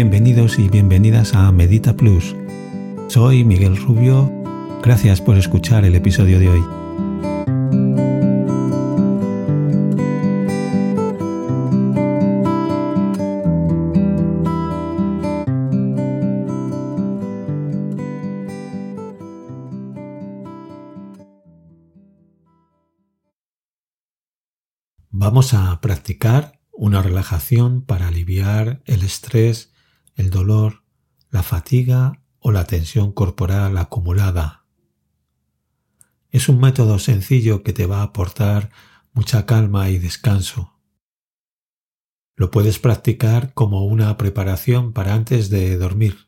Bienvenidos y bienvenidas a Medita Plus. Soy Miguel Rubio. Gracias por escuchar el episodio de hoy. Vamos a practicar una relajación para aliviar el estrés, el dolor, la fatiga o la tensión corporal acumulada. Es un método sencillo que te va a aportar mucha calma y descanso. Lo puedes practicar como una preparación para antes de dormir.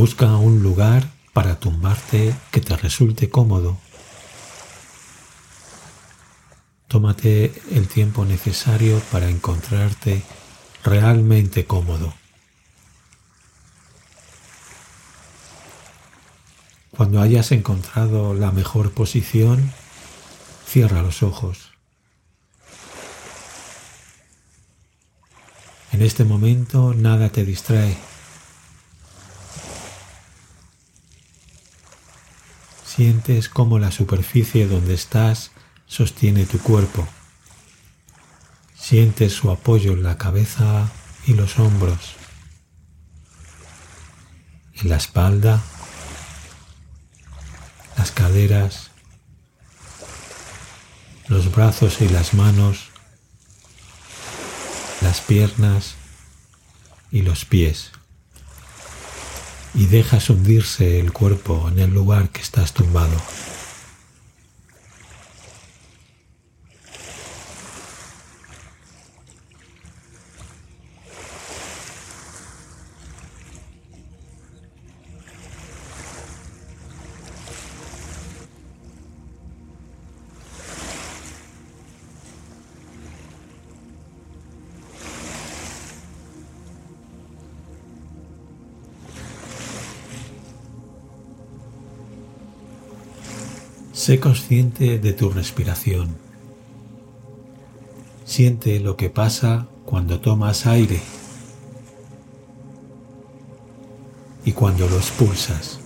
Busca un lugar para tumbarte que te resulte cómodo. Tómate el tiempo necesario para encontrarte realmente cómodo. Cuando hayas encontrado la mejor posición, cierra los ojos. En este momento nada te distrae. Sientes cómo la superficie donde estás sostiene tu cuerpo. Sientes su apoyo en la cabeza y los hombros, en la espalda, las caderas, los brazos y las manos, las piernas y los pies y dejas hundirse el cuerpo en el lugar que estás tumbado. Sé consciente de tu respiración. Siente lo que pasa cuando tomas aire y cuando lo expulsas.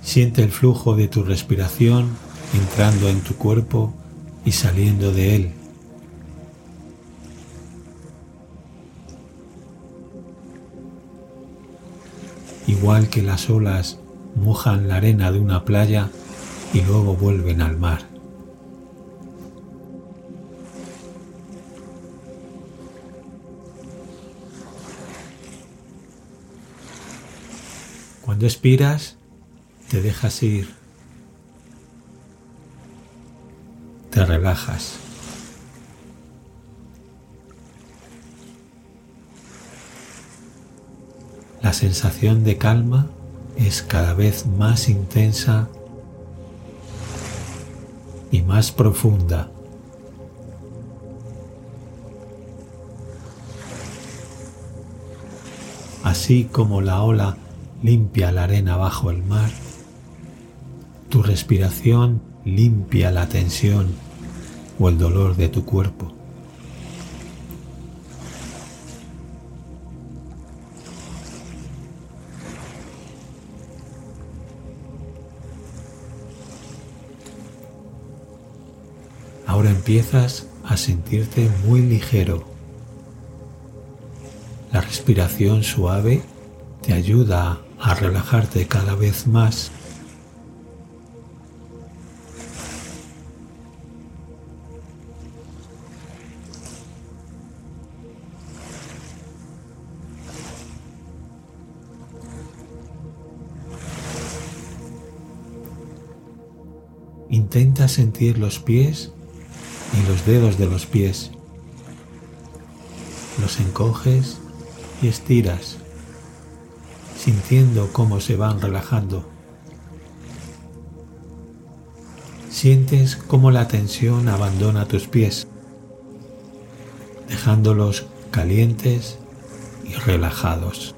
Siente el flujo de tu respiración entrando en tu cuerpo y saliendo de él. Igual que las olas mojan la arena de una playa y luego vuelven al mar. Cuando expiras, te dejas ir, te relajas. La sensación de calma es cada vez más intensa y más profunda. Así como la ola limpia la arena bajo el mar, tu respiración limpia la tensión o el dolor de tu cuerpo. Empiezas a sentirte muy ligero. La respiración suave te ayuda a relajarte cada vez más. Intenta sentir los pies y los dedos de los pies. Los encoges y estiras, sintiendo cómo se van relajando. Sientes cómo la tensión abandona tus pies, dejándolos calientes y relajados.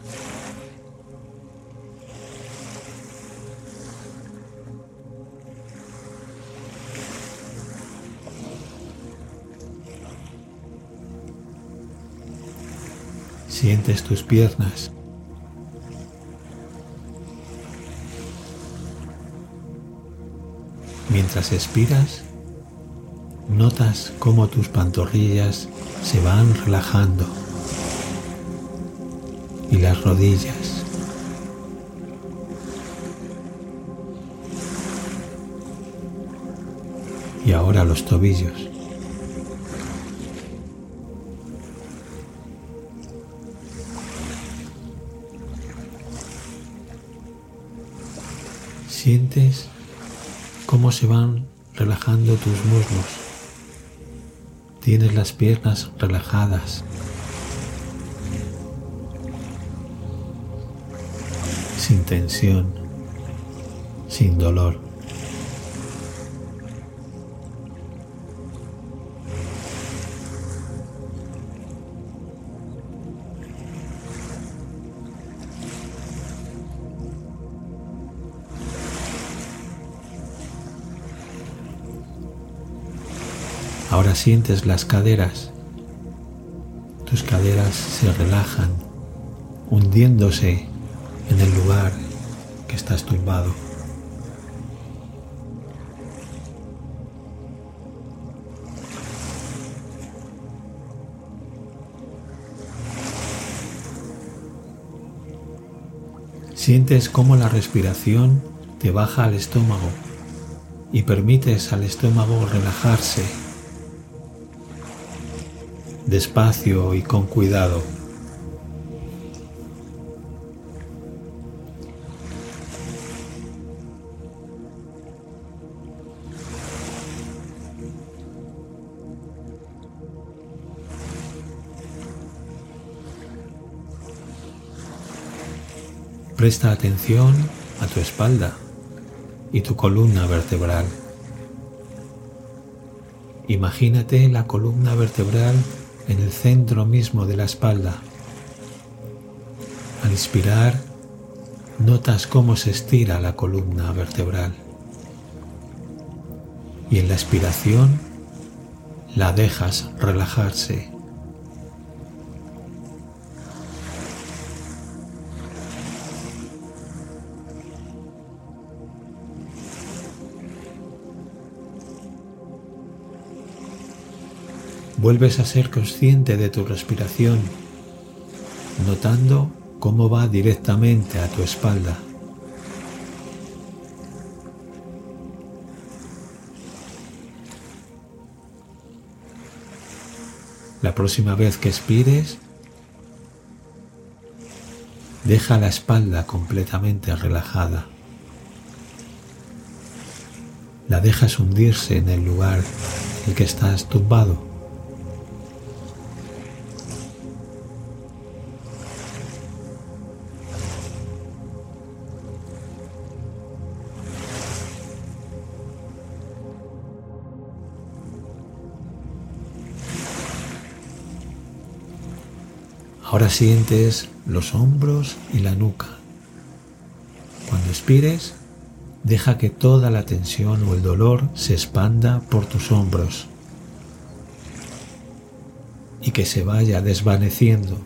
Sientes tus piernas. Mientras expiras, notas cómo tus pantorrillas se van relajando y las rodillas. Y ahora los tobillos. Sientes cómo se van relajando tus muslos. Tienes las piernas relajadas. Sin tensión, sin dolor. Sientes las caderas. Tus caderas se relajan, hundiéndose en el lugar que estás tumbado. Sientes cómo la respiración te baja al estómago y permites al estómago relajarse despacio y con cuidado. Presta atención a tu espalda y tu columna vertebral. Imagínate la columna vertebral en el centro mismo de la espalda. Al inspirar, notas cómo se estira la columna vertebral. Y en la expiración, la dejas relajarse. Vuelves a ser consciente de tu respiración, notando cómo va directamente a tu espalda. La próxima vez que expires, deja la espalda completamente relajada. La dejas hundirse en el lugar en que estás tumbado. Ahora sientes los hombros y la nuca. Cuando expires, deja que toda la tensión o el dolor se expanda por tus hombros y que se vaya desvaneciendo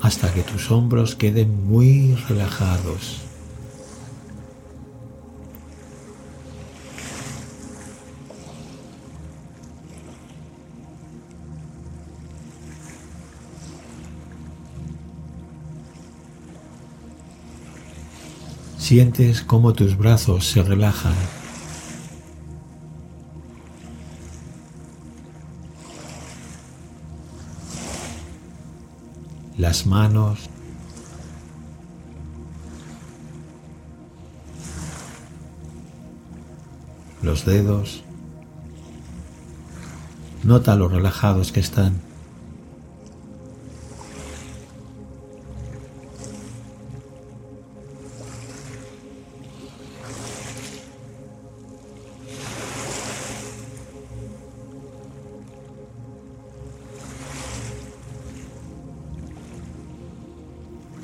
hasta que tus hombros queden muy relajados. Sientes cómo tus brazos se relajan. Las manos. los dedos. Nota lo relajados que están.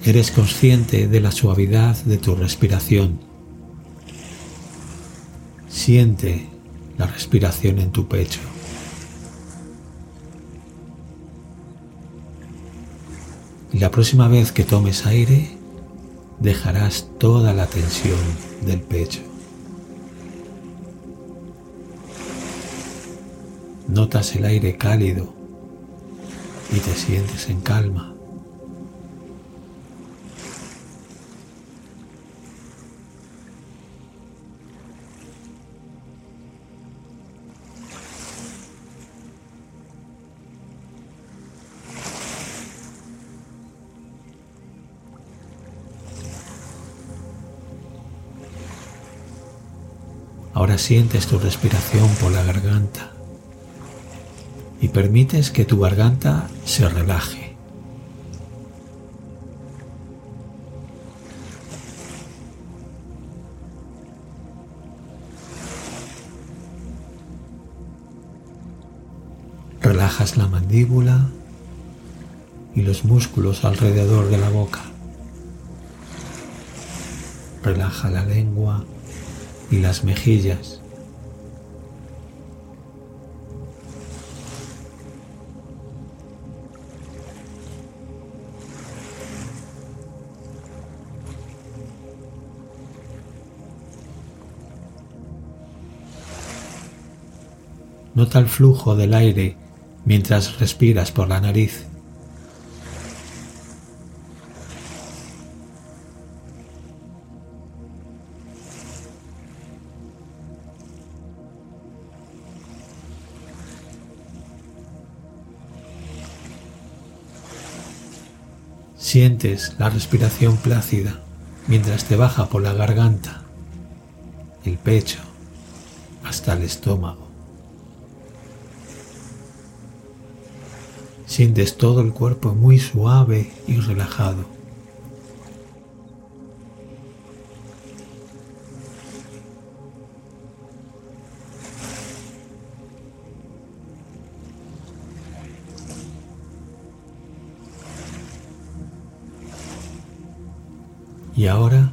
Eres consciente de la suavidad de tu respiración. Siente la respiración en tu pecho. Y la próxima vez que tomes aire, dejarás toda la tensión del pecho. Notas el aire cálido y te sientes en calma. Sientes tu respiración por la garganta y permites que tu garganta se relaje. Relajas la mandíbula y los músculos alrededor de la boca. Relaja la lengua y las mejillas. Nota el flujo del aire mientras respiras por la nariz. Sientes la respiración plácida mientras te baja por la garganta, el pecho, hasta el estómago. Sientes todo el cuerpo muy suave y relajado. Y ahora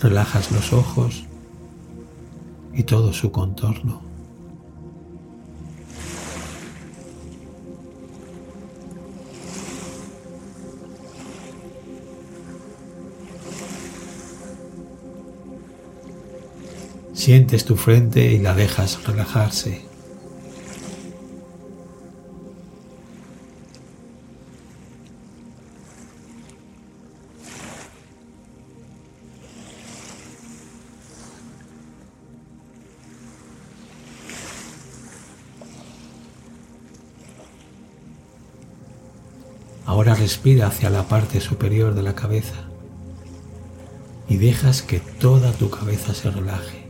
relajas los ojos y todo su contorno. Sientes tu frente y la dejas relajarse. Ahora respira hacia la parte superior de la cabeza y dejas que toda tu cabeza se relaje.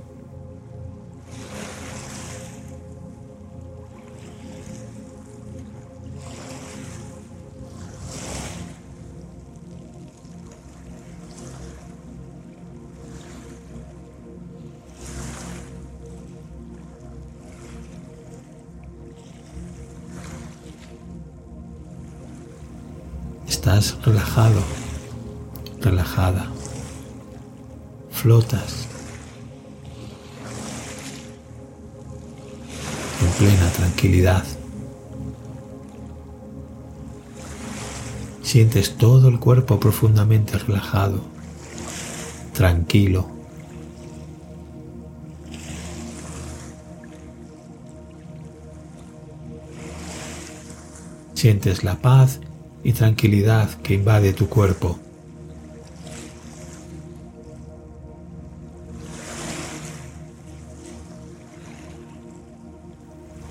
Estás relajado, relajada. Flotas en plena tranquilidad. Sientes todo el cuerpo profundamente relajado, tranquilo. Sientes la paz y tranquilidad que invade tu cuerpo.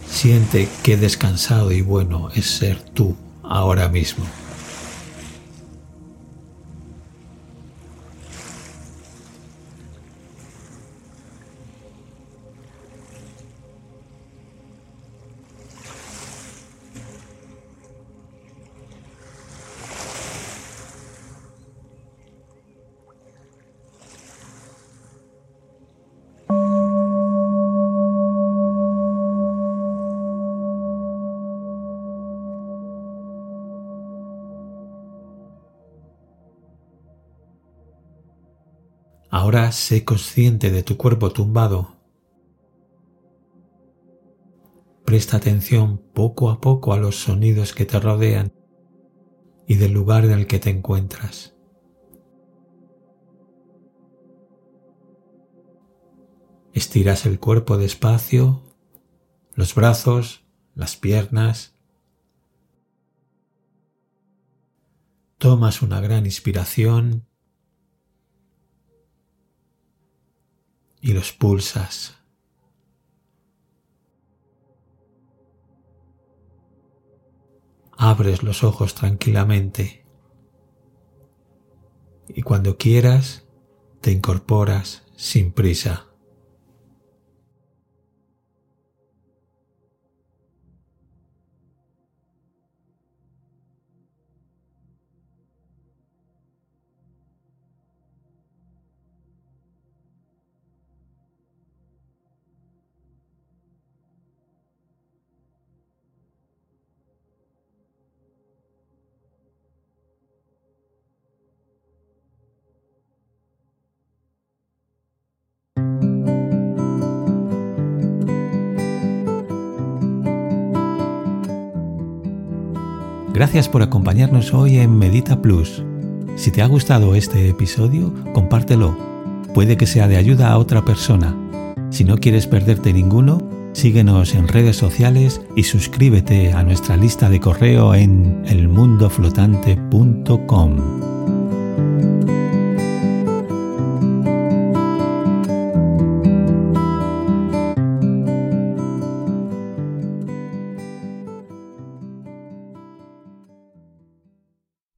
Siente qué descansado y bueno es ser tú ahora mismo. Ahora sé consciente de tu cuerpo tumbado. Presta atención poco a poco a los sonidos que te rodean y del lugar en el que te encuentras. Estiras el cuerpo despacio, los brazos, las piernas. Tomas una gran inspiración y los pulsas. Abres los ojos tranquilamente y cuando quieras te incorporas sin prisa. Gracias por acompañarnos hoy en Medita Plus. Si te ha gustado este episodio, compártelo. Puede que sea de ayuda a otra persona. Si no quieres perderte ninguno, síguenos en redes sociales y suscríbete a nuestra lista de correo en elmundoflotante.com.